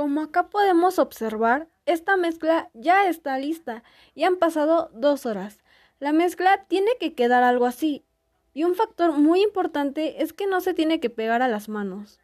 Como acá podemos observar, esta mezcla ya está lista y han pasado dos horas. La mezcla tiene que quedar algo así. Y un factor muy importante es que no se tiene que pegar a las manos.